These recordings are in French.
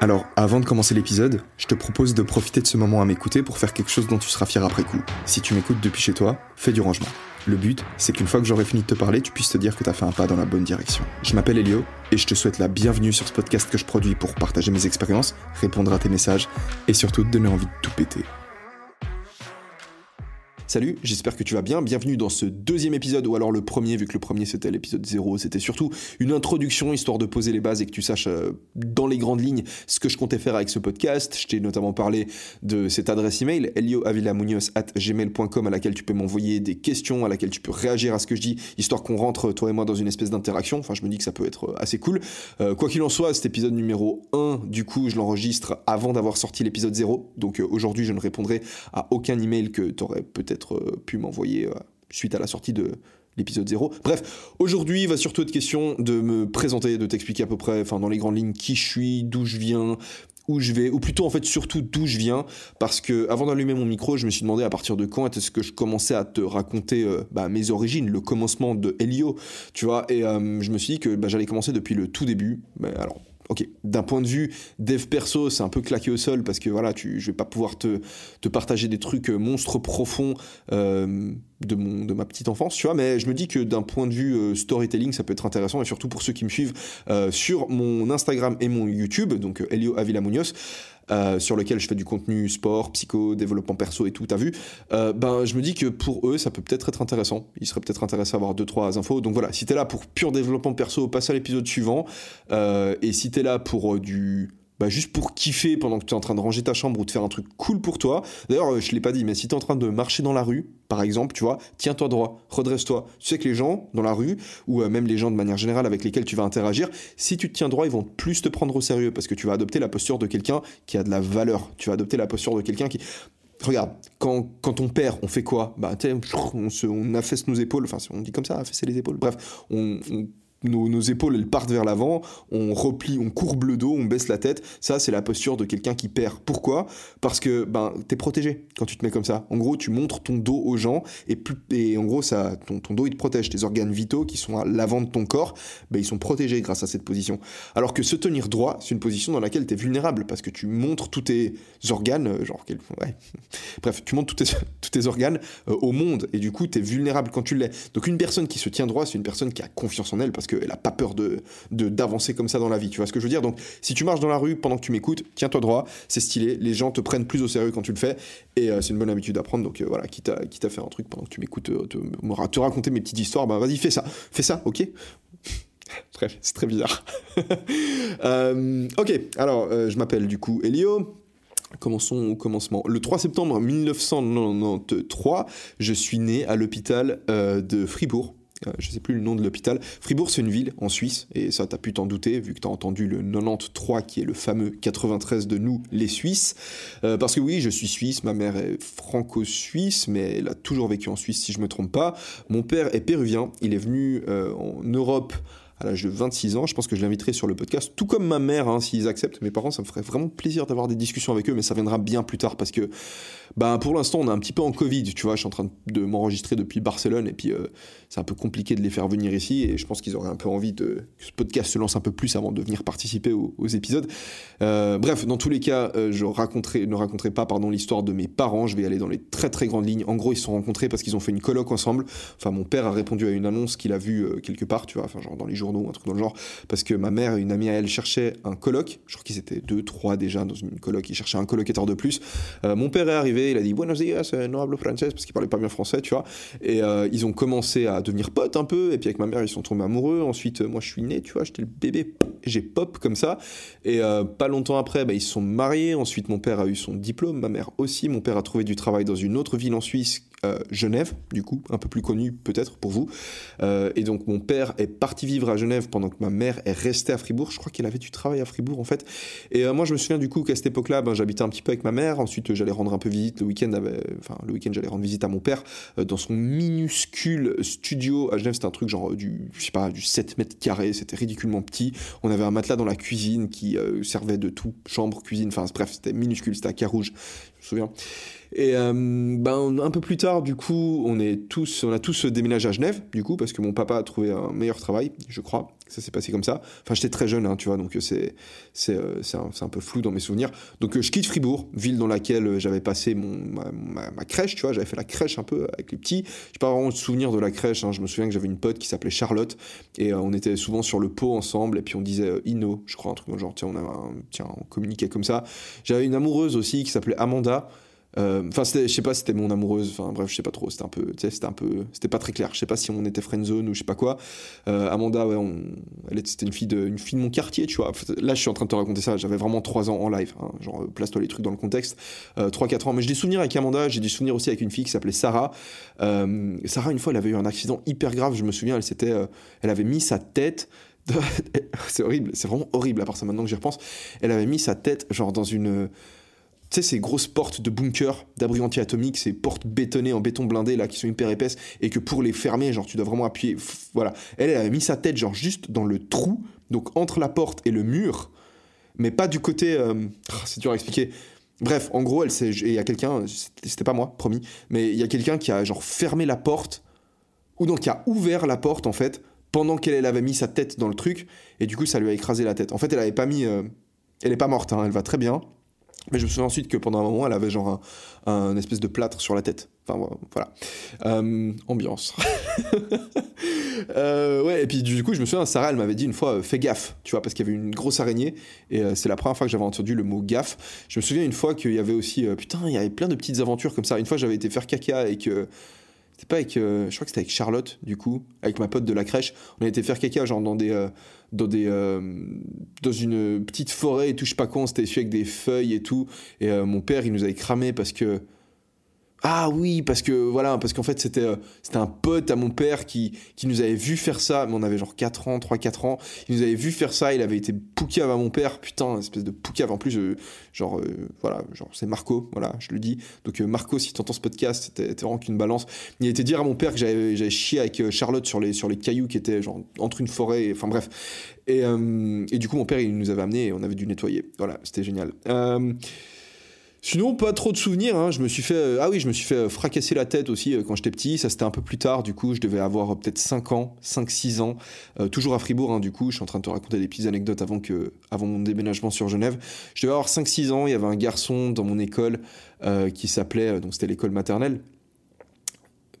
Alors avant de commencer l'épisode, je te propose de profiter de ce moment à m'écouter pour faire quelque chose dont tu seras fier après coup. Si tu m'écoutes depuis chez toi, fais du rangement. Le but, c'est qu'une fois que j'aurai fini de te parler, tu puisses te dire que t'as fait un pas dans la bonne direction. Je m'appelle Elio et je te souhaite la bienvenue sur ce podcast que je produis pour partager mes expériences, répondre à tes messages et surtout te donner envie de tout péter. Salut, j'espère que tu vas bien. Bienvenue dans ce deuxième épisode, ou alors le premier, vu que le premier c'était l'épisode 0. C'était surtout une introduction histoire de poser les bases et que tu saches euh, dans les grandes lignes ce que je comptais faire avec ce podcast. Je t'ai notamment parlé de cette adresse email, gmail.com à laquelle tu peux m'envoyer des questions, à laquelle tu peux réagir à ce que je dis, histoire qu'on rentre, toi et moi, dans une espèce d'interaction. Enfin, je me dis que ça peut être euh, assez cool. Euh, quoi qu'il en soit, cet épisode numéro 1, du coup, je l'enregistre avant d'avoir sorti l'épisode 0. Donc aujourd'hui, je ne répondrai à aucun email que tu aurais peut-être euh, pu m'envoyer euh, suite à la sortie de l'épisode 0. Bref, aujourd'hui, il va surtout être question de me présenter, de t'expliquer à peu près, enfin dans les grandes lignes, qui je suis, d'où je viens, où je vais, ou plutôt en fait surtout d'où je viens, parce que avant d'allumer mon micro, je me suis demandé à partir de quand est-ce que je commençais à te raconter euh, bah, mes origines, le commencement de Helio, tu vois, et je me suis dit que bah, j'allais commencer depuis le tout début. Mais alors, ok, d'un point de vue dev perso, c'est un peu claqué au sol parce que voilà, tu, je vais pas pouvoir te, partager des trucs euh, monstres profonds euh, de ma petite enfance, tu vois, mais je me dis que d'un point de vue euh, storytelling, ça peut être intéressant et surtout pour ceux qui me suivent sur mon Instagram et mon YouTube, donc Elio Avila Munoz. Euh, sur lequel je fais du contenu sport, psycho, développement perso et tout, t'as vu, euh, ben je me dis que pour eux, ça peut peut-être être intéressant. Ils seraient peut-être intéressés à avoir deux trois infos. Donc voilà, si t'es là pour pur développement perso, passe à l'épisode suivant. Euh, et si t'es là pour du bah, juste pour kiffer pendant que tu es en train de ranger ta chambre ou de faire un truc cool pour toi. D'ailleurs, je l'ai pas dit, mais si tu es en train de marcher dans la rue, par exemple, tu vois, tiens-toi droit, redresse-toi. Tu sais que les gens dans la rue, ou euh, même les gens de manière générale avec lesquels tu vas interagir, si tu te tiens droit, ils vont plus te prendre au sérieux parce que tu vas adopter la posture de quelqu'un qui a de la valeur. Tu vas adopter la posture de quelqu'un qui. Regarde, quand, quand on perd, on fait quoi? Bah, on affaisse nos épaules, enfin, on dit comme ça, affaisser les épaules. Bref, on nos, épaules elles partent vers l'avant, on replie, on courbe le dos, on baisse la tête. Ça, c'est la posture de quelqu'un qui perd. Pourquoi? Parce que ben, tu es protégé quand tu te mets comme ça. En gros, tu montres ton dos aux gens et, plus, et en gros, ça, ton, ton, dos il te protège. Tes organes vitaux qui sont à l'avant de ton corps, ben, ils sont protégés grâce à cette position. Alors que se tenir droit, c'est une position dans laquelle tu es vulnérable parce que tu montres tous tes organes, euh, genre, ouais. bref, tu montres tous tes, tous tes organes euh, au monde et du coup, tu es vulnérable quand tu l'es. Donc, une personne qui se tient droit, c'est une personne qui a confiance en elle parce que qu'elle n'a pas peur de, d'avancer comme ça dans la vie. Tu vois ce que je veux dire? Donc, si tu marches dans la rue pendant que tu m'écoutes, tiens-toi droit, c'est stylé. Les gens te prennent plus au sérieux quand tu le fais. Et euh, c'est une bonne habitude à prendre. Donc, euh, voilà, quitte à, à faire un truc pendant que tu m'écoutes, euh, te, te, raconter mes petites histoires, bah vas-y, fais ça. Fais ça, ok? C'est très bizarre. ok, alors, je m'appelle du coup Elio. Commençons au commencement. Le 3 septembre 1993, je suis né à l'hôpital de Fribourg je sais plus le nom de l'hôpital. Fribourg, c'est une ville en Suisse, et ça, tu as pu t'en douter, vu que tu as entendu le 93, qui est le fameux 93 de nous, les Suisses. Euh, parce que oui, je suis suisse, ma mère est franco-suisse, mais elle a toujours vécu en Suisse, si je me trompe pas. Mon père est péruvien, il est venu euh, en Europe à l'âge de 26 ans. Je pense que je l'inviterai sur le podcast, tout comme ma mère, hein, s'ils acceptent. Mes parents, ça me ferait vraiment plaisir d'avoir des discussions avec eux, mais ça viendra bien plus tard parce que bah, pour l'instant, on est un petit peu en Covid. Tu vois, je suis en train de m'enregistrer depuis Barcelone et puis euh, c'est un peu compliqué de les faire venir ici. Et je pense qu'ils auraient un peu envie de, que ce podcast se lance un peu plus avant de venir participer aux, épisodes. Euh, bref, dans tous les cas, euh, je raconterai, ne raconterai pas pardon l'histoire de mes parents. Je vais aller dans les très très grandes lignes. En gros, ils se sont rencontrés parce qu'ils ont fait une colloque ensemble. Enfin, mon père a répondu à une annonce qu'il a vue quelque part, tu vois, enfin genre dans les un truc dans le genre, parce que ma mère, une amie à elle, cherchait un colloque. Je crois qu'ils étaient deux, trois déjà dans une colloque. Ils cherchaient un colocataire de plus. mon père est arrivé, il a dit Buenos días no hablo français parce qu'ils parlaient pas bien français, tu vois. Et euh, ils ont commencé à devenir potes un peu. Et puis avec ma mère, ils sont tombés amoureux. Ensuite, euh, moi, je suis né, tu vois, j'étais le bébé, j'ai pop comme ça. Et euh, pas longtemps après, bah, ils se sont mariés. Ensuite, mon père a eu son diplôme, ma mère aussi. Mon père a trouvé du travail dans une autre ville en Suisse euh, Genève, du coup, un peu plus connu peut-être pour vous. Euh, et donc mon père est parti vivre à Genève pendant que ma mère est restée à Fribourg. Je crois qu'elle avait du travail à Fribourg en fait. Et euh, moi je me souviens du coup qu'à cette époque-là, ben, j'habitais un petit peu avec ma mère. Ensuite j'allais rendre un peu visite le week-end. Enfin le week-end j'allais rendre visite à mon père dans son minuscule studio à Genève. C'était un truc genre du, je sais pas, du 7 mètres carrés. C'était ridiculement petit. On avait un matelas dans la cuisine qui servait de tout, chambre, cuisine. Enfin bref, c'était minuscule. C'était à Carouge, je me souviens. Et euh, ben, un peu plus tard, du coup, on, est tous, on a tous déménagé à Genève, du coup, parce que mon papa a trouvé un meilleur travail, je crois. Ça s'est passé comme ça. Enfin, j'étais très jeune, hein, tu vois, donc c'est, c'est, euh, c'est, un, un, peu flou dans mes souvenirs. Donc, euh, je quitte Fribourg, ville dans laquelle j'avais passé mon, ma, ma, crèche, tu vois, j'avais fait la crèche un peu avec les petits. J'ai pas vraiment de souvenir de la crèche, hein. je me souviens que j'avais une pote qui s'appelait Charlotte, et on était souvent sur le pot ensemble, et puis on disait Inno, je crois, un truc genre, tiens, on, avait tiens, on communiquait comme ça. J'avais une amoureuse aussi qui s'appelait Amanda. Euh, enfin, je sais pas c'était mon amoureuse. Enfin, bref, je sais pas trop. C'était un peu, c'était un peu, c'était pas très clair. Je sais pas si on était friendzone ou je sais pas quoi. Euh, Amanda, ouais, elle c'était une fille de, une fille de mon quartier, tu vois. Là, je suis en train de te raconter ça. J'avais vraiment 3 ans en live. Hein. genre, place-toi les trucs dans le contexte. Euh, 3-4 ans. Mais j'ai des souvenirs avec Amanda. J'ai des souvenirs aussi avec une fille qui s'appelait Sarah. Euh, Sarah, une fois, elle avait eu un accident hyper grave. Je me souviens, elle s'était, euh, elle avait mis sa tête. c'est horrible. C'est vraiment horrible à part ça maintenant que j'y repense. Elle avait mis sa tête genre dans une sais, ces grosses portes de bunker, d'abri anti-atomique, ces portes bétonnées en béton blindé, là, qui sont hyper épaisses, et que pour les fermer, genre, tu dois vraiment appuyer. Voilà. Elle, elle a mis sa tête, genre, juste dans le trou, donc entre la porte et le mur, mais pas du côté. Euh, ah, c'est dur à expliquer. Bref, en gros, elle il y a quelqu'un, c'était pas moi, promis, mais il y a quelqu'un qui a, genre, fermé la porte, ou donc qui a ouvert la porte, en fait, pendant qu'elle avait mis sa tête dans le truc, et du coup, ça lui a écrasé la tête. En fait, elle avait pas mis. Euh, elle est pas morte, hein, elle va très bien. Mais je me souviens ensuite que pendant un moment, elle avait genre un, espèce de plâtre sur la tête. Enfin voilà. Euh, ambiance. euh, ouais, et puis du coup, je me souviens, Sarah, elle m'avait dit une fois, euh, fais gaffe, tu vois, parce qu'il y avait une grosse araignée. Et c'est la première fois que j'avais entendu le mot gaffe. Je me souviens une fois qu'il y avait aussi, putain, il y avait plein de petites aventures comme ça. Une fois, j'avais été faire caca avec c'était pas avec. Euh, je crois que c'était avec Charlotte, du coup, avec ma pote de la crèche. On a été faire caca, genre dans des. Euh, dans des. Euh, dans une petite forêt et tout, je sais pas quoi, on s'était avec des feuilles et tout. Et mon père, il nous avait cramé parce que ah oui, parce que voilà, parce qu'en fait c'était euh, c'était un pote à mon père qui, qui nous avait vu faire ça, mais on avait genre 4 ans, 3 4 ans, il nous avait vu faire ça, il avait été poucave à mon père, putain, espèce de poucave en plus euh, genre euh, voilà, genre c'est Marco, voilà, je le dis. Donc Marco si t'entends ce podcast, c'était vraiment qu'une balance. Il a été dire à mon père que j'avais j'avais chié avec Charlotte sur les sur les cailloux qui étaient genre entre une forêt, enfin bref. Et, et du coup mon père il nous avait amené et on avait dû nettoyer. Voilà, c'était génial. Sinon, pas trop de souvenirs. Hein. Je me suis fait, euh, ah oui, je me suis fait euh, fracasser la tête aussi euh, quand j'étais petit. Ça, c'était un peu plus tard. Du coup, je devais avoir peut-être 5 ans, 5-6 ans. toujours à Fribourg, hein, du coup. Je suis en train de te raconter des petites anecdotes avant, que, avant mon déménagement sur Genève. Je devais avoir 5-6 ans. Il y avait un garçon dans mon école qui s'appelait, donc c'était l'école maternelle.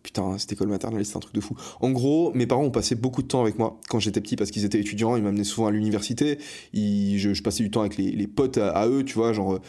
Putain, cette école maternelle, c'était un truc de fou. En gros, mes parents ont passé beaucoup de temps avec moi quand j'étais petit parce qu'ils étaient étudiants. Ils m'amenaient souvent à l'université. Je, passais du temps avec les, potes à, eux, tu vois, genre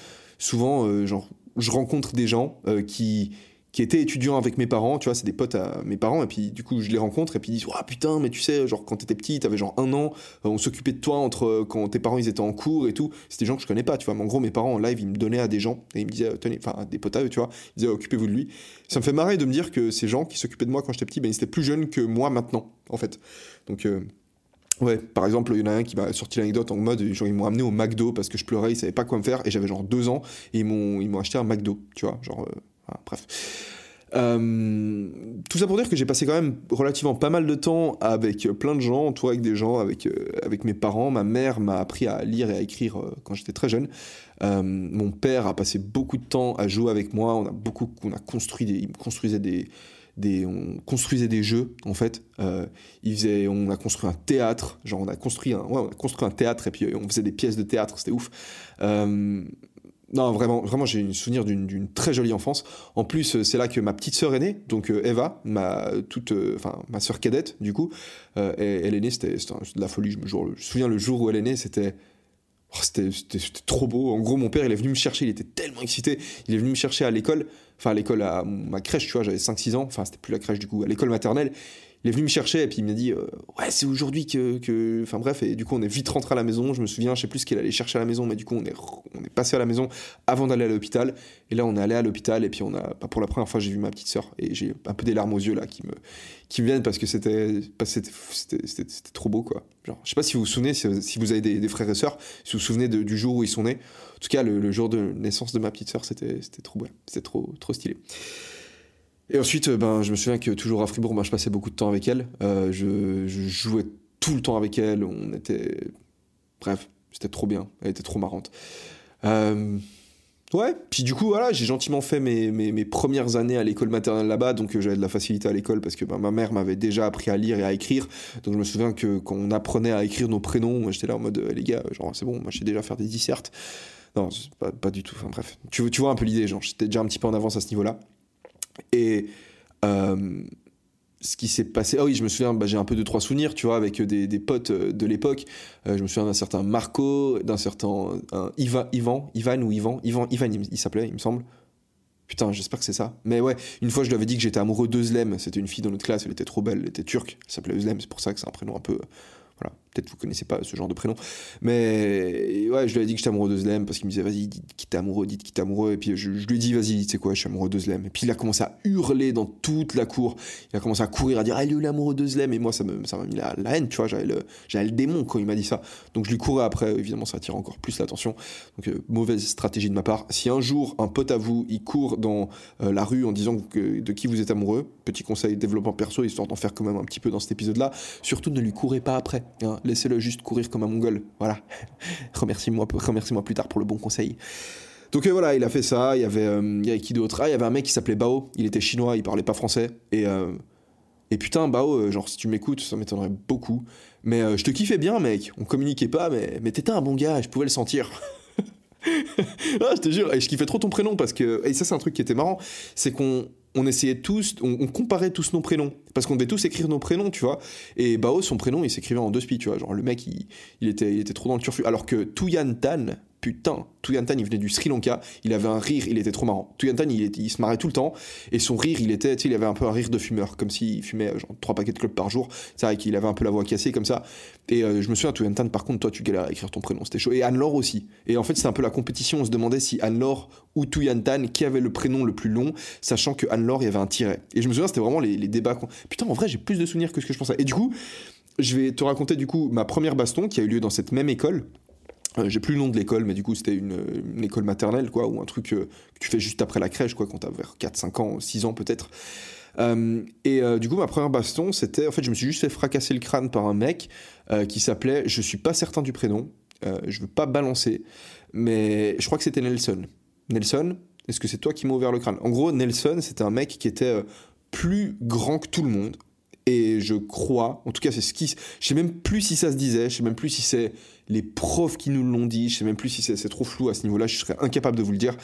souvent, euh, je rencontre des gens euh, qui étaient étudiants avec mes parents, tu vois, c'est des potes à mes parents, et puis du coup je les rencontre, et puis ils disent, putain, mais tu sais, genre quand t'étais petit, t'avais genre un an, euh, on s'occupait de toi entre quand tes parents étaient en cours et tout, c'était des gens que je connais pas, tu vois, mais en gros mes parents en live ils me donnaient à des gens, et ils me disaient, tenez, enfin des potes à eux, tu vois, ils disaient, occupez-vous de lui. Ça me fait marrer de me dire que ces gens qui s'occupaient de moi quand j'étais petit, ben ils étaient plus jeunes que moi maintenant, en fait. Donc. Ouais, par exemple, il y en a un qui m'a sorti l'anecdote en mode genre ils m'ont amené au McDo parce que je pleurais, ils savaient pas quoi me faire et j'avais genre deux ans et ils m'ont acheté un McDo, tu vois, genre euh, bref. Euh, tout ça pour dire que j'ai passé quand même relativement pas mal de temps avec plein de gens, entouré avec des gens, avec, euh, avec mes parents. Ma mère m'a appris à lire et à écrire quand j'étais très jeune. mon père a passé beaucoup de temps à jouer avec moi. On a beaucoup, on a construit des, il construisait des, on construisait des jeux en fait. Euh, on a construit un théâtre, genre on a construit un, on a construit un théâtre et puis euh, on faisait des pièces de théâtre, c'était ouf. Euh, non, vraiment, vraiment, j'ai un souvenir d'une très jolie enfance. En plus, c'est là que ma petite sœur est née, donc Eva, ma toute, enfin ma sœur cadette, du coup, elle, est née, c'était de la folie. Je me souviens le jour où elle est née, c'était Oh, c'était trop beau. En gros, mon père, il est venu me chercher, il était tellement excité. Il est venu me chercher à l'école, enfin à l'école, à ma crèche, tu vois, j'avais 5-6 ans, enfin c'était plus la crèche du coup, à l'école maternelle. Il est venu me chercher et puis il m'a dit ouais c'est aujourd'hui que, enfin bref et du coup on est vite rentré à la maison. Je me souviens je sais plus ce qu'il allait chercher à la maison mais du coup on est on est passé à la maison avant d'aller à l'hôpital. Et là on est allé à l'hôpital et puis on a bah, pour la première fois j'ai vu ma petite sœur et j'ai un peu des larmes aux yeux là qui me qui viennent parce que c'était c'était trop beau quoi. Genre je sais pas si vous vous souvenez si, vous avez des, frères et sœurs si vous vous souvenez du jour où ils sont nés. En tout cas le, jour de naissance de ma petite sœur c'était c'était trop beau c'était trop trop stylé et ensuite, euh, ben, je me souviens que toujours à Fribourg, ben, je passais beaucoup de temps avec elle. Euh, je, jouais tout le temps avec elle. On était. Bref, c'était trop bien. Elle était trop marrante. Euh, ouais, puis du coup, voilà, j'ai gentiment fait mes, mes, premières années à l'école maternelle là-bas, donc j'avais de la facilité à l'école parce que ben, ma mère m'avait déjà appris à lire et à écrire. Donc je me souviens que quand on apprenait à écrire nos prénoms, j'étais là en mode, les gars, genre, c'est bon, moi je sais déjà faire des dissertes. Non, pas, du tout. Enfin bref, tu vois un peu l'idée, genre, j'étais déjà un petit peu en avance à ce niveau-là. Et euh, ce qui s'est passé. Ah oui, je me souviens, bah, j'ai un peu de trois souvenirs, tu vois, avec des, des potes euh, de l'époque. Euh, je me souviens d'un certain Marco, d'un certain Ivan, Ivan, ou Ivan, Ivan, Ivan, il, s'appelait, il me semble. Putain, j'espère que c'est ça. Mais ouais, une fois, je lui avais dit que j'étais amoureux d'Ezlem. C'était une fille dans notre classe, elle était trop belle, elle était turque. Elle s'appelait Özlem, c'est pour ça que c'est un prénom un peu voilà, peut-être vous connaissez pas ce genre de prénom. Mais ouais, je lui ai dit que j'étais amoureux de Zlem parce qu'il me disait vas-y, dites qu'il t'es amoureux, dites qu'il t'es amoureux. Et puis je, lui ai dit vas-y, tu sais quoi, je suis amoureux de Zlem. Et puis il a commencé à hurler dans toute la cour. Il a commencé à courir, à dire ah, il est l'amoureux de Zlem. Et moi, ça m'a ça mis la, haine, tu vois. J'avais le, le démon quand il m'a dit ça. Donc je lui courais après. Évidemment, ça attire encore plus l'attention. Donc euh, mauvaise stratégie de ma part. Si un jour un pote à vous, il court dans euh, la rue en disant de qui vous êtes amoureux, petit conseil développement perso, histoire d'en faire quand même un petit peu dans cet épisode-là, surtout ne lui courez pas après. Hein. Laissez-le juste courir comme un mongol. Voilà. Remercie-moi remercie plus tard pour le bon conseil. Donc euh, voilà, il a fait ça. Il y avait, euh, il y avait qui d'autre? Ah, il y avait un mec qui s'appelait Bao. Il était chinois, il parlait pas français. Et, euh, et putain, Bao, genre, si tu m'écoutes, ça m'étonnerait beaucoup. Mais je te kiffais bien, mec. On communiquait pas, mais, mais t'étais un bon gars, je pouvais le sentir. ah, je te jure, et je kiffais trop ton prénom parce que. Et ça, c'est un truc qui était marrant. C'est qu'on on essayait tous, on, comparait tous nos prénoms, parce qu'on devait tous écrire nos prénoms, tu vois. Et Bao, son prénom, il s'écrivait en deux spi, tu vois. Genre, le mec, il, était, trop dans le turfu. Alors que Tuyan Tan, putain, Tuyantan, il venait du Sri Lanka, il avait un rire, il était trop marrant. Tuyantan, il, il se marrait tout le temps, et son rire, il était, tu sais, il avait un peu un rire de fumeur, comme s'il fumait genre trois paquets de clubs par jour. C'est vrai qu'il avait un peu la voix cassée comme ça. Et euh, je me souviens, Tuyantan, par contre, toi, tu galères à écrire ton prénom, c'était chaud. Et Anne-Laure aussi. Et en fait, c'était un peu la compétition, on se demandait si Anne-Laure ou Tuyantan, qui avait le prénom le plus long, sachant que Anne-Laure, il y avait un tiret. Et je me souviens, c'était vraiment les, les débats. Putain, en vrai, j'ai plus de souvenirs que ce que je pensais. Et du coup, je vais te raconter du coup ma première baston qui a eu lieu dans cette même école. Euh, j'ai plus le nom de l'école, mais du coup, c'était une, école maternelle, quoi, ou un truc euh, que tu fais juste après la crèche, quoi, quand t'as vers 4, 5 ans, 6 ans peut-être. Euh, et du coup, ma première baston, c'était. En fait, je me suis juste fait fracasser le crâne par un mec qui s'appelait. Je suis pas certain du prénom, je veux pas balancer, mais je crois que c'était Nelson. Nelson, est-ce que c'est toi qui m'as ouvert le crâne? En gros, Nelson, c'était un mec qui était plus grand que tout le monde. Et je crois, en tout cas, c'est ce qui. Je sais même plus si ça se disait, je sais même plus si c'est les profs qui nous l'ont dit, je sais même plus si c'est trop flou à ce niveau-là, je serais incapable de vous le dire.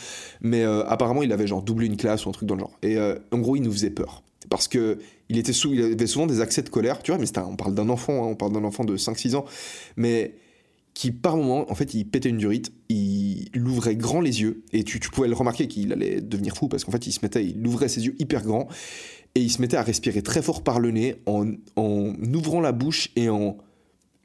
Mais euh, apparemment, il avait genre doublé une classe ou un truc dans le genre. Et euh, en gros, il nous faisait peur. Parce que il, était sous, il avait souvent des accès de colère, tu vois, mais on parle d'un enfant, hein, on parle d'un enfant de 5-6 ans. Mais qui par moment, en fait, il pétait une durite, il, ouvrait grand les yeux, et tu, tu pouvais le remarquer qu'il allait devenir fou, parce qu'en fait, il se mettait, il ouvrait ses yeux hyper grands, et il se mettait à respirer très fort par le nez, en, en ouvrant la bouche et en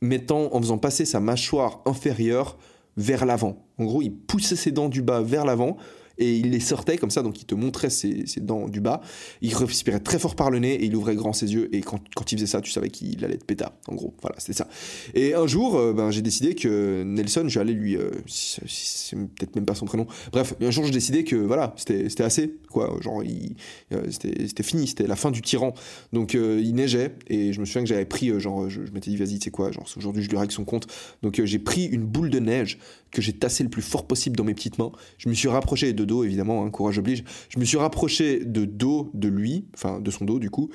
mettant, en faisant passer sa mâchoire inférieure vers l'avant. En gros, il poussait ses dents du bas vers l'avant et il les sortait comme ça, donc il te montrait ses, dents du bas. Il respirait très fort par le nez et il ouvrait grand ses yeux. Et quand, il faisait ça, tu savais qu'il allait être pétard. En gros, voilà, c'était ça. Et un jour, euh, ben, j'ai décidé que Nelson, j'allais lui. Euh, c'est peut-être même pas son prénom. Bref, un jour, j'ai décidé que voilà, c'était assez. Quoi, genre, euh, c'était fini, c'était la fin du tyran. Donc, il neigeait et je me souviens que j'avais pris, genre, je, m'étais dit, vas-y, tu sais quoi, genre, aujourd'hui, je lui règle son compte. Donc, j'ai pris une boule de neige que j'ai tassé le plus fort possible dans mes petites mains. Je me suis rapproché de dos, évidemment, hein, courage oblige. Je me suis rapproché de dos de lui, enfin de son dos du coup,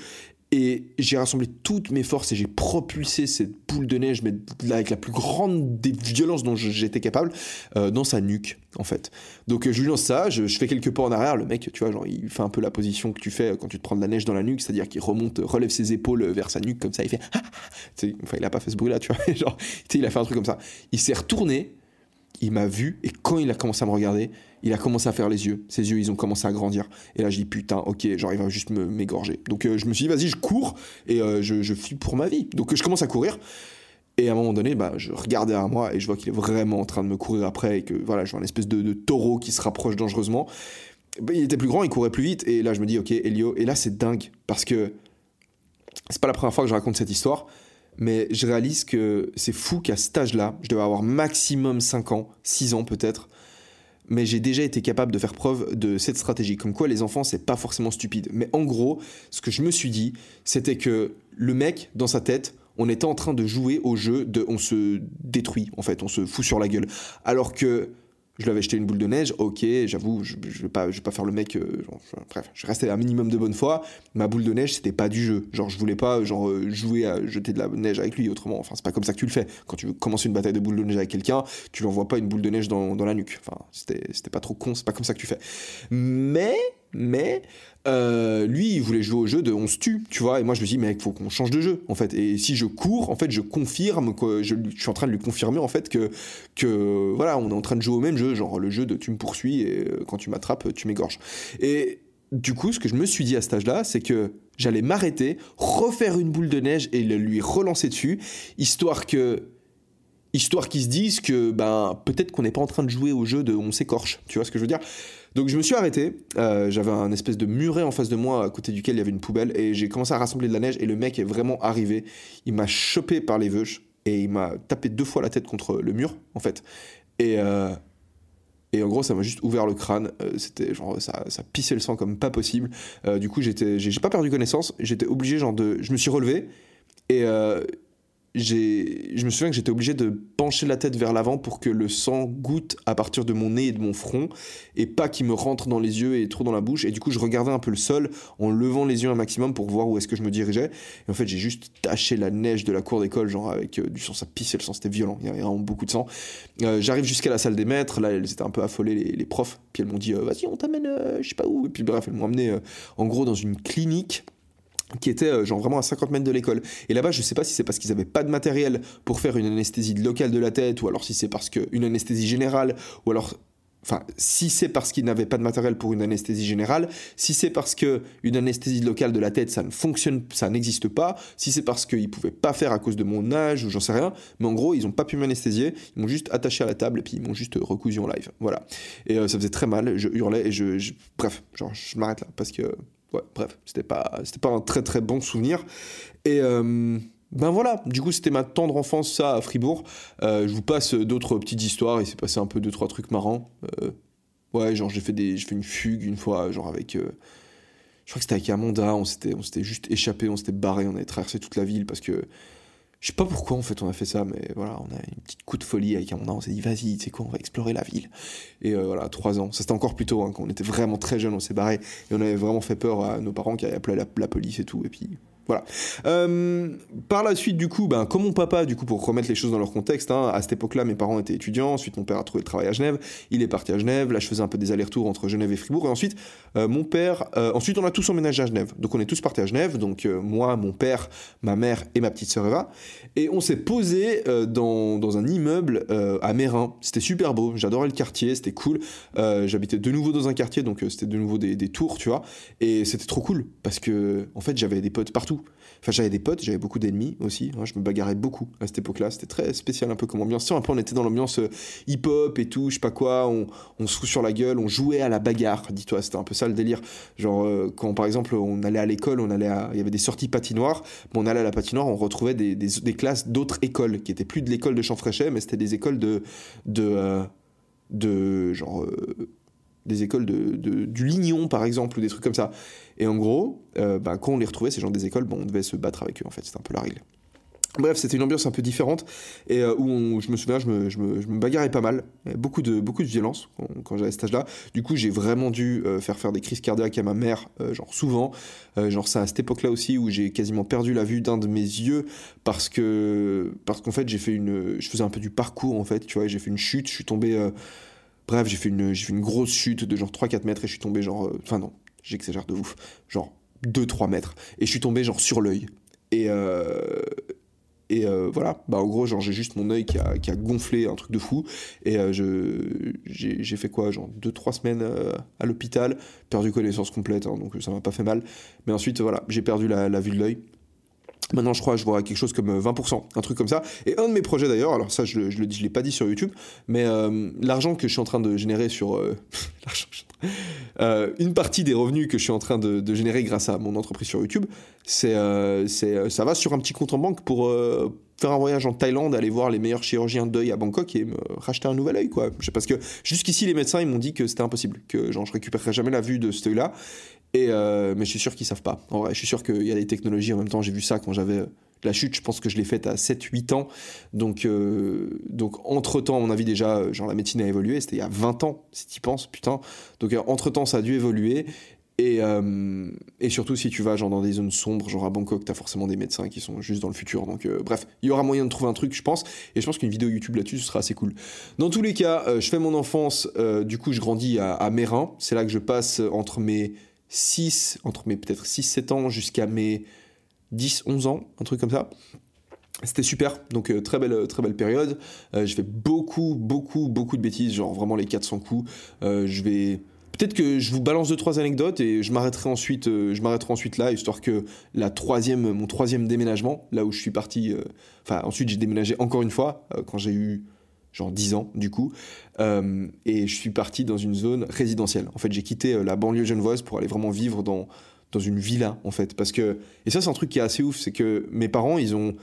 et j'ai rassemblé toutes mes forces et j'ai propulsé cette boule de neige, mais avec la plus grande des violences dont j'étais capable, euh, dans sa nuque, en fait. Donc euh, je lui lance ça, je, fais quelques pas en arrière, le mec, tu vois, genre, il fait un peu la position que tu fais quand tu te prends de la neige dans la nuque, c'est-à-dire qu'il remonte, relève ses épaules vers sa nuque, comme ça, il fait... enfin, il a pas fait ce bruit-là, tu vois, genre, il a fait un truc comme ça. Il s'est retourné, il m'a vu et quand il a commencé à me regarder, il a commencé à faire les yeux. Ses yeux, ils ont commencé à grandir. Et là, je dis putain, ok, genre il va juste m'égorger. Donc je me suis dit, vas-y, je cours et je, je fuis pour ma vie. Donc je commence à courir. Et à un moment donné, bah, je regarde derrière moi et je vois qu'il est vraiment en train de me courir après et que voilà, je vois une espèce de, taureau qui se rapproche dangereusement. Bah, il était plus grand, il courait plus vite et là je me dis ok Elio et là c'est dingue parce que c'est pas la première fois que je raconte cette histoire mais je réalise que c'est fou qu'à cet âge-là, je devais avoir maximum 5 ans, 6 ans peut-être, mais j'ai déjà été capable de faire preuve de cette stratégie. Comme quoi, les enfants, c'est pas forcément stupide. Mais en gros, ce que je me suis dit, c'était que le mec, dans sa tête, on était en train de jouer au jeu de on se détruit, en fait, on se fout sur la gueule. Alors que je lui avais jeté une boule de neige, ok, j'avoue, je, je, vais pas, faire le mec. Euh, bref, je restais un minimum de bonne foi. Ma boule de neige, c'était pas du jeu. Genre, je voulais pas genre euh, jouer à jeter de la neige avec lui autrement. Enfin, c'est pas comme ça que tu le fais. Quand tu veux commencer une bataille de boule de neige avec quelqu'un, tu lui envoies pas une boule de neige dans, dans la nuque. Enfin, c'était pas trop con, c'est pas comme ça que tu fais. Mais mais euh, lui, il voulait jouer au jeu de on se tue, tu vois. Et moi, je me dis, mais il faut qu'on change de jeu, en fait. Et si je cours, en fait, je confirme que je, suis en train de lui confirmer, en fait, que, que voilà, on est en train de jouer au même jeu, genre le jeu de tu me poursuis et euh, quand tu m'attrapes, tu m'égorges. Et du coup, ce que je me suis dit à cet âge-là, c'est que j'allais m'arrêter, refaire une boule de neige et le lui relancer dessus, histoire que histoire qu'ils se disent que ben peut-être qu'on n'est pas en train de jouer au jeu de on s'écorche, tu vois ce que je veux dire? Donc je me suis arrêté, euh, j'avais un espèce de muret en face de moi à côté duquel il y avait une poubelle et j'ai commencé à rassembler de la neige et le mec est vraiment arrivé, il m'a chopé par les veuches et il m'a tapé deux fois la tête contre le mur en fait. Et, euh, et en gros ça m'a juste ouvert le crâne, euh, c'était genre ça, ça pissait le sang comme pas possible. du coup j'étais, j'ai pas perdu connaissance, j'étais obligé genre de, je me suis relevé et je me souviens que j'étais obligé de pencher la tête vers l'avant pour que le sang goûte à partir de mon nez et de mon front et pas qu'il me rentre dans les yeux et trop dans la bouche. Et du coup, je regardais un peu le sol en levant les yeux un maximum pour voir où est-ce que je me dirigeais. Et en fait, j'ai juste taché la neige de la cour d'école, genre avec euh, du sang, ça pissait le sang, c'était violent. Il y avait vraiment beaucoup de sang. Euh, j'arrive jusqu'à la salle des maîtres. Là, elles étaient un peu affolées, les, profs. Puis elles m'ont dit, euh, vas-y, on t'amène, je sais pas où. Et puis bref, elles m'ont amené en gros dans une clinique qui était euh, genre vraiment à 50 mètres de l'école. Et là-bas, je sais pas si c'est parce qu'ils avaient pas de matériel pour faire une anesthésie locale de la tête, ou alors si c'est parce qu'une anesthésie générale, ou alors Enfin, si c'est parce qu'ils n'avaient pas de matériel pour une anesthésie générale, si c'est parce que une anesthésie locale de la tête, ça ne fonctionne, ça n'existe pas, si c'est parce qu'ils pouvaient pas faire à cause de mon âge ou j'en sais rien, mais en gros, ils ont pas pu m'anesthésier, ils m'ont juste attaché à la table et puis ils m'ont juste recousu en live. Voilà. Et euh, ça faisait très mal, je hurlais et je, bref, genre je m'arrête là parce que ouais, bref, c'était pas, c'était pas un très très bon souvenir. Et euh, ben voilà, du coup c'était ma tendre enfance ça à Fribourg. Euh, je vous passe d'autres petites histoires, il s'est passé un peu deux trois trucs marrants. Euh, ouais, genre j'ai fait des, j'ai une fugue une fois, genre avec, je crois que c'était avec Amanda, on s'était, on s'était juste échappé, on s'était barré, on avait traversé toute la ville parce que je sais pas pourquoi en fait on a fait ça, mais voilà, on a une petite coup de folie avec un on s'est dit vas-y, tu sais quoi, on va explorer la ville. Et euh, voilà, trois ans, ça c'était encore plus tôt, hein, quand on était vraiment très jeunes, on s'est barré, et on avait vraiment fait peur à nos parents qui avaient appelé la police et tout, et puis voilà. Euh, par la suite, du coup, ben, comme mon papa, du coup, pour remettre les choses dans leur contexte, hein, à cette époque-là, mes parents étaient étudiants. Ensuite, mon père a trouvé le travail à Genève. Il est parti à Genève. Là, je faisais un peu des allers-retours entre Genève et Fribourg. Et ensuite, euh, mon père. Euh, ensuite, on a tous emménagé à Genève. Donc, on est tous partis à Genève. Donc, moi, mon père, ma mère et ma petite sœur Eva. Et on s'est posé dans, dans, un immeuble à Mérin. C'était super beau. J'adorais le quartier. C'était cool. J'habitais de nouveau dans un quartier. Donc, c'était de nouveau des, des tours, tu vois. Et c'était trop cool. Parce que, en fait, j'avais des potes partout. Enfin, j'avais des potes, j'avais beaucoup d'ennemis aussi. Hein, je me bagarrais beaucoup à cette époque-là. C'était très spécial un peu comme ambiance. Peu, on était dans l'ambiance euh, hip-hop et tout, je sais pas quoi. On, se fout sur la gueule, on jouait à la bagarre. Dis-toi, c'était un peu ça le délire. Genre, euh, quand par exemple, on allait à l'école, on allait il y avait des sorties patinoires. On allait à la patinoire, on retrouvait des, des, classes d'autres écoles qui étaient plus de l'école de Champfréchet, mais c'était des écoles de. de, euh, de genre des écoles de, du Lignon, par exemple, ou des trucs comme ça. Et en gros, euh, bah, quand on les retrouvait, ces gens des écoles, bon, on devait se battre avec eux, en fait, c'était un peu la règle. Bref, c'était une ambiance un peu différente, et euh, où je me souviens, je me, je, me, bagarrais pas mal, beaucoup de, beaucoup de violence quand, j'avais cet âge-là. Du coup, j'ai vraiment dû euh, faire faire des crises cardiaques à ma mère, genre souvent. genre, c'est à cette époque-là aussi où j'ai quasiment perdu la vue d'un de mes yeux, parce que parce qu'en fait, j'ai fait une, je faisais un peu du parcours, en fait, tu vois, j'ai fait une chute, je suis tombé Bref, j'ai fait, une, fait une grosse chute de genre 3-4 mètres et je suis tombé genre. Euh, enfin, non, j'exagère de ouf. Genre 2-3 mètres. Et je suis tombé genre sur l'œil. Et, euh, et voilà, bah en gros, genre j'ai juste mon œil qui a, qui a, gonflé, un truc de fou. Et j'ai fait quoi, genre 2-3 semaines à l'hôpital, perdu connaissance complète, hein, donc ça m'a pas fait mal. Mais ensuite, voilà, j'ai perdu la vue de l'œil. Maintenant, je crois je vois quelque chose comme 20%, euh, un truc comme ça. Et un de mes projets d'ailleurs, alors ça, je, je le je l'ai pas dit sur YouTube, mais euh, l'argent que je suis en train de générer sur. Euh, une partie des revenus que je suis en train de, de générer grâce à mon entreprise sur YouTube, c'est, c'est, ça va sur un petit compte en banque pour faire un voyage en Thaïlande, aller voir les meilleurs chirurgiens d'œil à Bangkok et me racheter un nouvel œil, quoi. Parce que jusqu'ici, les médecins, ils m'ont dit que c'était impossible, que genre, je récupérerais jamais la vue de cet œil-là. Euh, mais je suis sûr qu'ils savent pas. En vrai, je suis sûr qu'il y a des technologies. En même temps, j'ai vu ça quand j'avais la chute. Je pense que je l'ai faite à 7-8 ans. Donc, euh, donc entre temps, à mon avis, déjà, genre la médecine a évolué. C'était il y a 20 ans, si tu y penses, putain. Donc, euh, entre temps, ça a dû évoluer. Et, et, surtout, si tu vas genre dans des zones sombres, genre à Bangkok, t'as forcément des médecins qui sont juste dans le futur. Donc, bref, il y aura moyen de trouver un truc, je pense. Et je pense qu'une vidéo YouTube là-dessus, ce sera assez cool. Dans tous les cas, je fais mon enfance. du coup, je grandis à, à Mérin. C'est là que je passe entre mes 6, entre mes peut-être 6-7 ans jusqu'à mes 10-11 ans, un truc comme ça. C'était super, donc euh, très, belle, très belle période. Euh, je fais beaucoup, beaucoup, beaucoup de bêtises, genre vraiment les 400 coups. Euh, je vais. Peut-être que je vous balance deux trois anecdotes et je m'arrêterai ensuite, je m'arrêterai ensuite là, histoire que la troisième, mon troisième déménagement, là où je suis parti, enfin ensuite j'ai déménagé encore une fois quand j'ai eu genre 10 ans du coup, euh, et je suis parti dans une zone résidentielle. En fait, j'ai quitté euh, la banlieue genevoise pour aller vraiment vivre dans, dans une villa, en fait. Parce que, et ça, c'est un truc qui est assez ouf, c'est que mes parents, ils ont.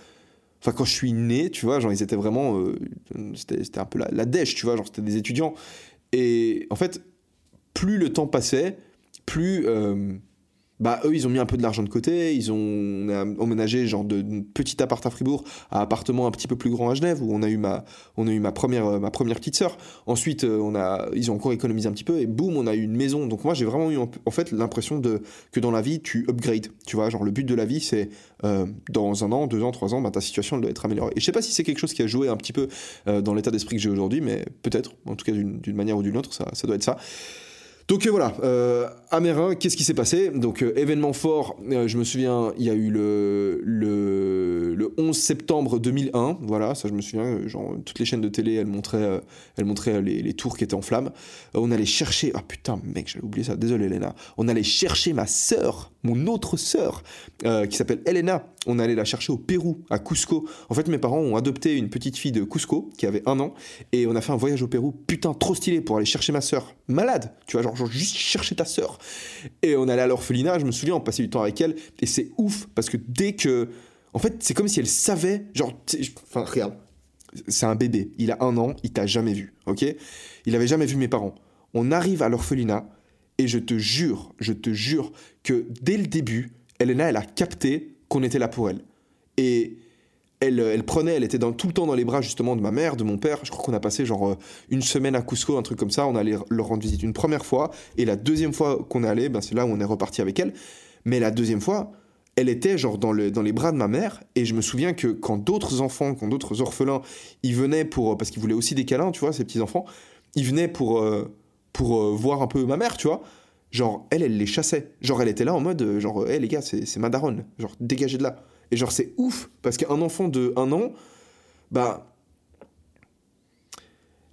Enfin, quand je suis né, tu vois, genre, ils étaient vraiment. Euh, c'était un peu la, la dèche, tu vois, genre, c'était des étudiants. Et en fait, plus le temps passait, plus bah eux ils ont mis un peu de l'argent de côté, ils ont emménagé genre de, petit appart à Fribourg à appartement un petit peu plus grand à Genève où on a eu ma on a eu ma première euh, ma première petite sœur. Ensuite euh, on a ils ont encore économisé un petit peu et boum on a eu une maison. Donc moi j'ai vraiment eu en, fait l'impression de que dans la vie tu upgrades, tu vois genre le but de la vie c'est euh, dans un an, deux ans, trois ans bah, ta situation doit être améliorée. Et je sais pas si c'est quelque chose qui a joué un petit peu dans l'état d'esprit que j'ai aujourd'hui, mais peut-être en tout cas d'une manière ou d'une autre ça ça doit être ça. Donc euh, voilà, euh, Amérin, qu'est-ce qui s'est passé? Donc euh, événement fort, je me souviens, il y a eu le, le, le, 11 septembre 2001, voilà, ça je me souviens, genre toutes les chaînes de télé, elles montraient, elles montraient les, les, tours qui étaient en flammes. on allait chercher, ah putain mec, j'avais oublié ça, désolé Elena, on allait chercher ma sœur, mon autre sœur, qui s'appelle Elena, on allait la chercher au Pérou, à Cusco. En fait mes parents ont adopté une petite fille de Cusco, qui avait un an, et on a fait un voyage au Pérou, putain trop stylé pour aller chercher ma sœur, malade, tu vois, genre genre, juste chercher ta sœur. Et on allait à l'orphelinat, je me souviens, on passait du temps avec elle, et c'est ouf, parce que dès que... En fait, c'est comme si elle savait, genre, enfin, regarde, c'est un bébé, il a un an, il t'a jamais vu, ok? Il avait jamais vu mes parents. On arrive à l'orphelinat, et je te jure, je te jure que dès le début, Elena, elle a capté qu'on était là pour elle. Et elle, elle, prenait, elle était dans, tout le temps dans les bras justement de ma mère, de mon père. Je crois qu'on a passé genre euh, une semaine à Cusco, un truc comme ça. On allait leur rendre visite une première fois. Et la deuxième fois qu'on est allé, ben, c'est là où on est reparti avec elle. Mais la deuxième fois, elle était genre dans, dans les bras de ma mère. Et je me souviens que quand d'autres enfants, quand d'autres orphelins, ils venaient pour. Parce qu'ils voulaient aussi des câlins, tu vois, ces petits-enfants. Ils venaient pour, euh, pour euh, voir un peu ma mère, tu vois. Genre, elle, elle les chassait. Genre, elle était là en mode, genre, hé hey, les gars, c'est ma daronne. Genre, dégagez de là. Et genre, c'est ouf, parce qu'un enfant de 1 an, bah.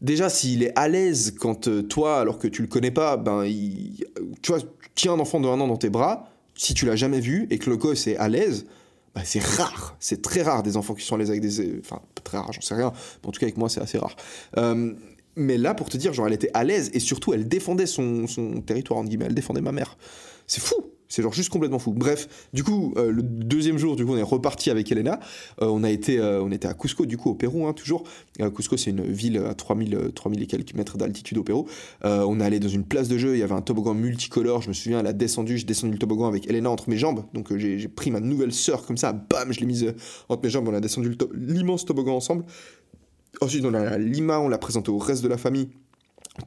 Déjà, s'il est à l'aise quand euh, toi, alors que tu le connais pas, ben, tu vois, tu tiens un enfant de 1 an dans tes bras, si tu l'as jamais vu et que le gosse est à l'aise, bah, c'est rare. C'est très rare des enfants qui sont à l'aise avec des. Enfin, très rare, j'en sais rien. Mais en tout cas, avec moi, c'est assez rare. Euh, mais là, pour te dire, genre, elle était à l'aise et surtout, elle défendait son, son territoire, en guillemets. Elle défendait ma mère. C'est fou! C'est genre juste complètement fou. Bref, du coup, euh, le deuxième jour, du coup, on est reparti avec Elena. Euh, on, a été, euh, on était à Cusco, du coup, au Pérou, hein, toujours. Cusco, c'est une ville à 3000, 3000 et quelques mètres d'altitude au Pérou. on est allé dans une place de jeu, il y avait un toboggan multicolore. Je me souviens, elle a descendu, j'ai descendu le toboggan avec Elena entre mes jambes. Donc, j'ai pris ma nouvelle sœur comme ça, bam, je l'ai mise entre mes jambes. On a descendu l'immense toboggan ensemble. Ensuite, on a Lima, on l'a présenté au reste de la famille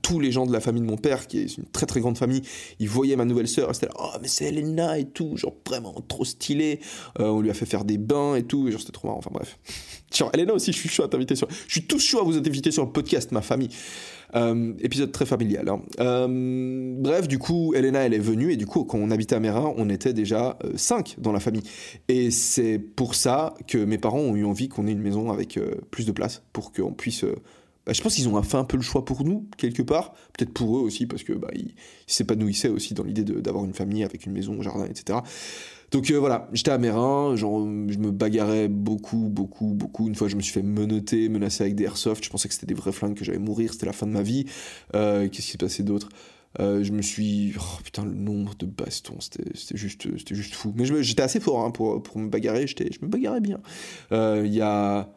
tous les gens de la famille de mon père, qui est une très très grande famille, ils voyaient ma nouvelle sœur, c'était oh mais c'est Elena et tout, genre vraiment trop stylé. Euh, on lui a fait faire des bains et tout, et genre c'était trop marrant. Enfin bref. Genre Elena aussi, je suis chaud à t'inviter sur. Je suis tout chaud à vous inviter sur le podcast, ma famille. Euh, épisode très familial. Hein. Euh, bref, du coup, Elena, elle est venue, et du coup, quand on habitait à Mérin, on était déjà 5 dans la famille. Et c'est pour ça que mes parents ont eu envie qu'on ait une maison avec plus de place, pour qu'on puisse bah, je pense qu'ils ont fait un peu le choix pour nous, quelque part. Peut-être pour eux aussi, parce que bah, ils s'épanouissaient aussi dans l'idée d'avoir une famille avec une maison, un jardin, etc. Donc euh, voilà, j'étais à Mérin, genre, je me bagarrais beaucoup, beaucoup, beaucoup. Une fois, je me suis fait menoter, menacer avec des airsoft. Je pensais que c'était des vrais flingues, que j'allais mourir, c'était la fin de ma vie. Euh, qu'est-ce qui s'est passé d'autre? Euh, je me suis. Oh, putain, le nombre de bastons, c'était juste, juste fou. Mais j'étais assez fort hein, pour, pour me bagarrer, je me bagarrais bien. Il y a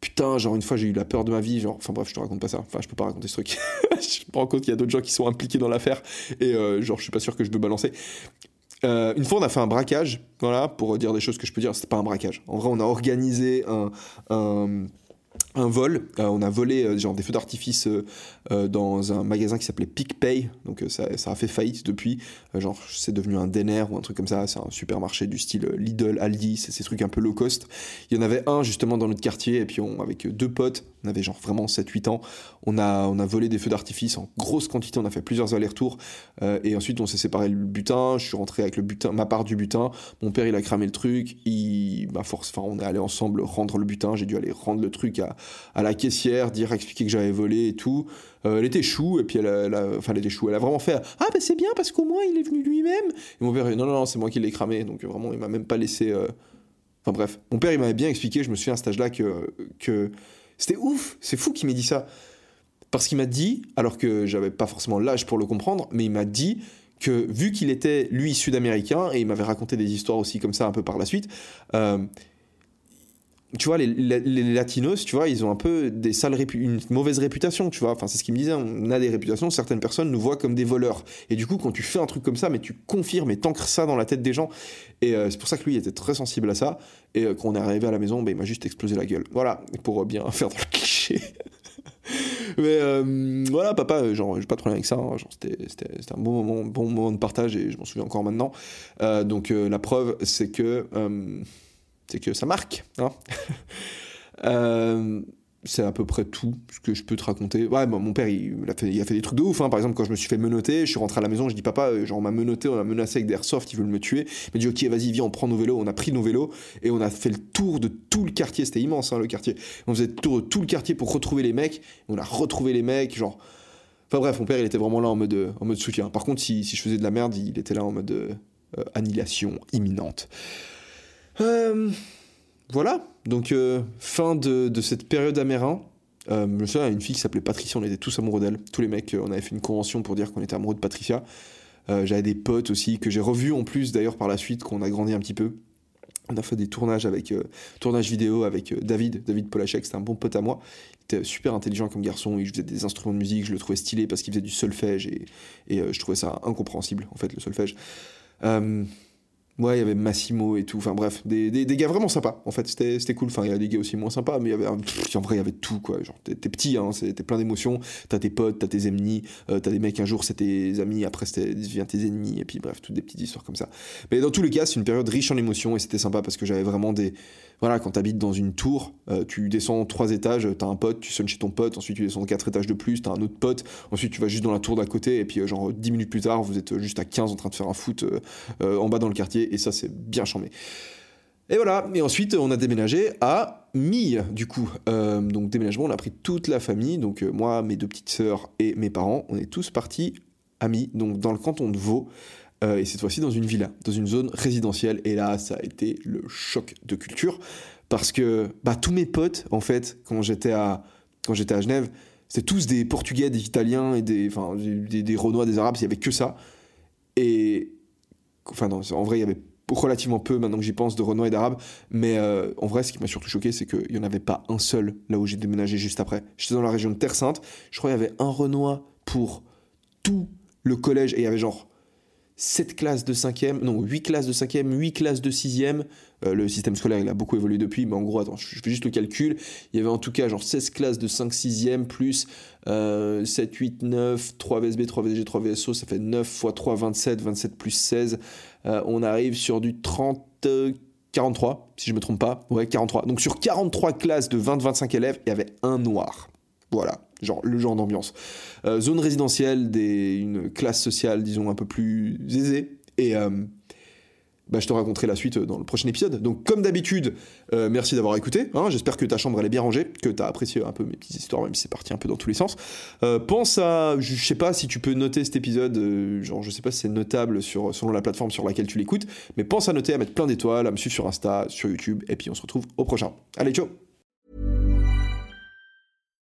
putain, genre une fois j'ai eu la peur de ma vie, genre, enfin bref, je te raconte pas ça, enfin je peux pas raconter ce truc. je me rends compte qu'il y a d'autres gens qui sont impliqués dans l'affaire et euh, genre je suis pas sûr que je peux balancer. Euh, une fois on a fait un braquage, voilà, pour dire des choses que je peux dire, c'était pas un braquage. En vrai on a organisé un un vol. Euh, on a volé euh, genre des feux d'artifice euh, dans un magasin qui s'appelait PicPay. Donc ça, a fait faillite depuis. genre c'est devenu un Denner ou un truc comme ça. C'est un supermarché du style Lidl, Aldi. C'est ces trucs un peu low cost. Il y en avait un justement dans notre quartier. Et puis on, avec deux potes, on avait genre vraiment 7-8 ans. On a, volé des feux d'artifice en grosse quantité. On a fait plusieurs allers-retours. et ensuite on s'est séparé le butin. Je suis rentré avec le butin, ma part du butin. Mon père il a cramé le truc. Il, bah, force, enfin on est allé ensemble rendre le butin. J'ai dû aller rendre le truc à la caissière, dire, expliquer que j'avais volé et tout. Euh, elle était chou, et puis elle a, enfin, elle était chou. Elle a vraiment fait Ah, ben c'est bien parce qu'au moins il est venu lui-même. Et mon père, non, non, non, c'est moi qui l'ai cramé. Donc vraiment, il m'a même pas laissé. Euh, enfin bref, mon père, il m'avait bien expliqué, je me souviens à cet âge-là que c'était ouf, c'est fou qu'il m'ait dit ça. Parce qu'il m'a dit, alors que j'avais pas forcément l'âge pour le comprendre, mais il m'a dit que vu qu'il était lui sud-américain et il m'avait raconté des histoires aussi comme ça un peu par la suite, euh, tu vois, les, latinos, tu vois, ils ont un peu des sales une mauvaise réputation, tu vois. Enfin, c'est ce qu'ils me disaient. On a des réputations, certaines personnes nous voient comme des voleurs. Et du coup, quand tu fais un truc comme ça, mais tu confirmes et t'ancres ça dans la tête des gens. Et euh, c'est pour ça que lui, il était très sensible à ça. Et euh, quand on est arrivé à la maison, ben, il m'a juste explosé la gueule. Voilà, pour bien faire dans le cliché. mais euh, voilà, papa, genre, j'ai pas de problème avec ça. Hein. c'était, un bon moment, bon moment de partage et je m'en souviens encore maintenant. donc, la preuve, c'est que c'est que ça marque. Hein euh, c'est à peu près tout ce que je peux te raconter. Ouais, mon père, il, a fait, des trucs de ouf. Hein. Par exemple, quand je me suis fait menoter, je suis rentré à la maison, je dis papa, euh, genre on m'a menotté, on m'a menacé avec des airsoft, ils veulent me tuer. Il m'a dit ok, vas-y, viens, on prend nos vélos. On a pris nos vélos et on a fait le tour de tout le quartier. C'était immense, hein, le quartier. On faisait le tour de tout le quartier pour retrouver les mecs. On a retrouvé les mecs, genre. Enfin bref, mon père, il était vraiment là en mode, en mode soutien. Par contre, si, je faisais de la merde, il était là en mode euh, annihilation imminente. Euh voilà, donc euh, fin de, cette période amérin. Euh, je me souviens, une fille qui s'appelait Patricia, on était tous amoureux d'elle. Tous les mecs, euh, on avait fait une convention pour dire qu'on était amoureux de Patricia. J'avais des potes aussi, que j'ai revus en plus d'ailleurs par la suite, qu'on a grandi un petit peu. On a fait des tournages avec vidéo avec David, David Polachek, c'était un bon pote à moi. Il était super intelligent comme garçon, il faisait des instruments de musique, je le trouvais stylé parce qu'il faisait du solfège et je trouvais ça incompréhensible en fait le solfège. Ouais, il y avait Massimo et tout. Enfin bref, des, des, gars vraiment sympas. En fait, c'était cool. Enfin, il y a des gars aussi moins sympas, mais il y avait en vrai, il y avait tout quoi. Genre, t'es petit, hein, t'es plein d'émotions. T'as tes potes, t'as tes ennemis, euh, t'as des mecs un jour c'est tes amis, après c'était devient tes ennemis, et puis bref, toutes des petites histoires comme ça. Mais dans tous les cas, c'est une période riche en émotions et c'était sympa parce que j'avais vraiment des voilà, quand tu habites dans une tour, euh, tu descends trois étages, tu as un pote, tu sonnes chez ton pote, ensuite tu descends quatre étages de plus, tu as un autre pote, ensuite tu vas juste dans la tour d'à côté, et puis euh, genre dix minutes plus tard, vous êtes juste à 15 en train de faire un foot en bas dans le quartier, et ça c'est bien chambé. Et voilà, et ensuite on a déménagé à Mille, du coup. donc déménagement, on a pris toute la famille, donc moi, mes deux petites sœurs et mes parents, on est tous partis à Mille, donc dans le canton de Vaud. Euh, et cette fois-ci dans une villa, dans une zone résidentielle. Et là, ça a été le choc de culture, parce que bah, tous mes potes, en fait, quand j'étais à, quand j'étais à Genève, c'était tous des Portugais, des Italiens, et des, enfin, des, des Renois, des Arabes, il n'y avait que ça. Et, en vrai, il y avait relativement peu, maintenant que j'y pense, de Renois et d'Arabes, mais euh, en vrai, ce qui m'a surtout choqué, c'est qu'il n'y en avait pas un seul là où j'ai déménagé juste après. J'étais dans la région de Terre Sainte, je crois qu'il y avait un Renois pour tout le collège, et il y avait genre 7 classes de 5e, non, 8 classes de 5e, 8 classes de 6e. Euh, le système scolaire, il a beaucoup évolué depuis, mais en gros, attends, je fais juste le calcul. Il y avait en tout cas genre 16 classes de 5 6e, plus 7, 8, 9, 3 VSB, 3 VSG, 3 VSO, ça fait 9 x 3, 27, 27 plus 16. Euh, on arrive sur du 30, 43, si je me trompe pas. Ouais, 43. Donc sur 43 classes de 20-25 élèves, il y avait un noir. Voilà, genre le genre d'ambiance. Euh, zone résidentielle, des, une classe sociale, disons, un peu plus aisée. Et euh, bah, je te raconterai la suite dans le prochain épisode. Donc, comme d'habitude, euh, merci d'avoir écouté. Hein. J'espère que ta chambre elle est bien rangée, que tu as apprécié un peu mes petites histoires, même si c'est parti un peu dans tous les sens. pense à, je sais pas si tu peux noter cet épisode, genre je sais pas si c'est notable sur, selon la plateforme sur laquelle tu l'écoutes, mais pense à noter, à mettre plein d'étoiles, à me suivre sur Insta, sur YouTube, et puis on se retrouve au prochain. Allez, ciao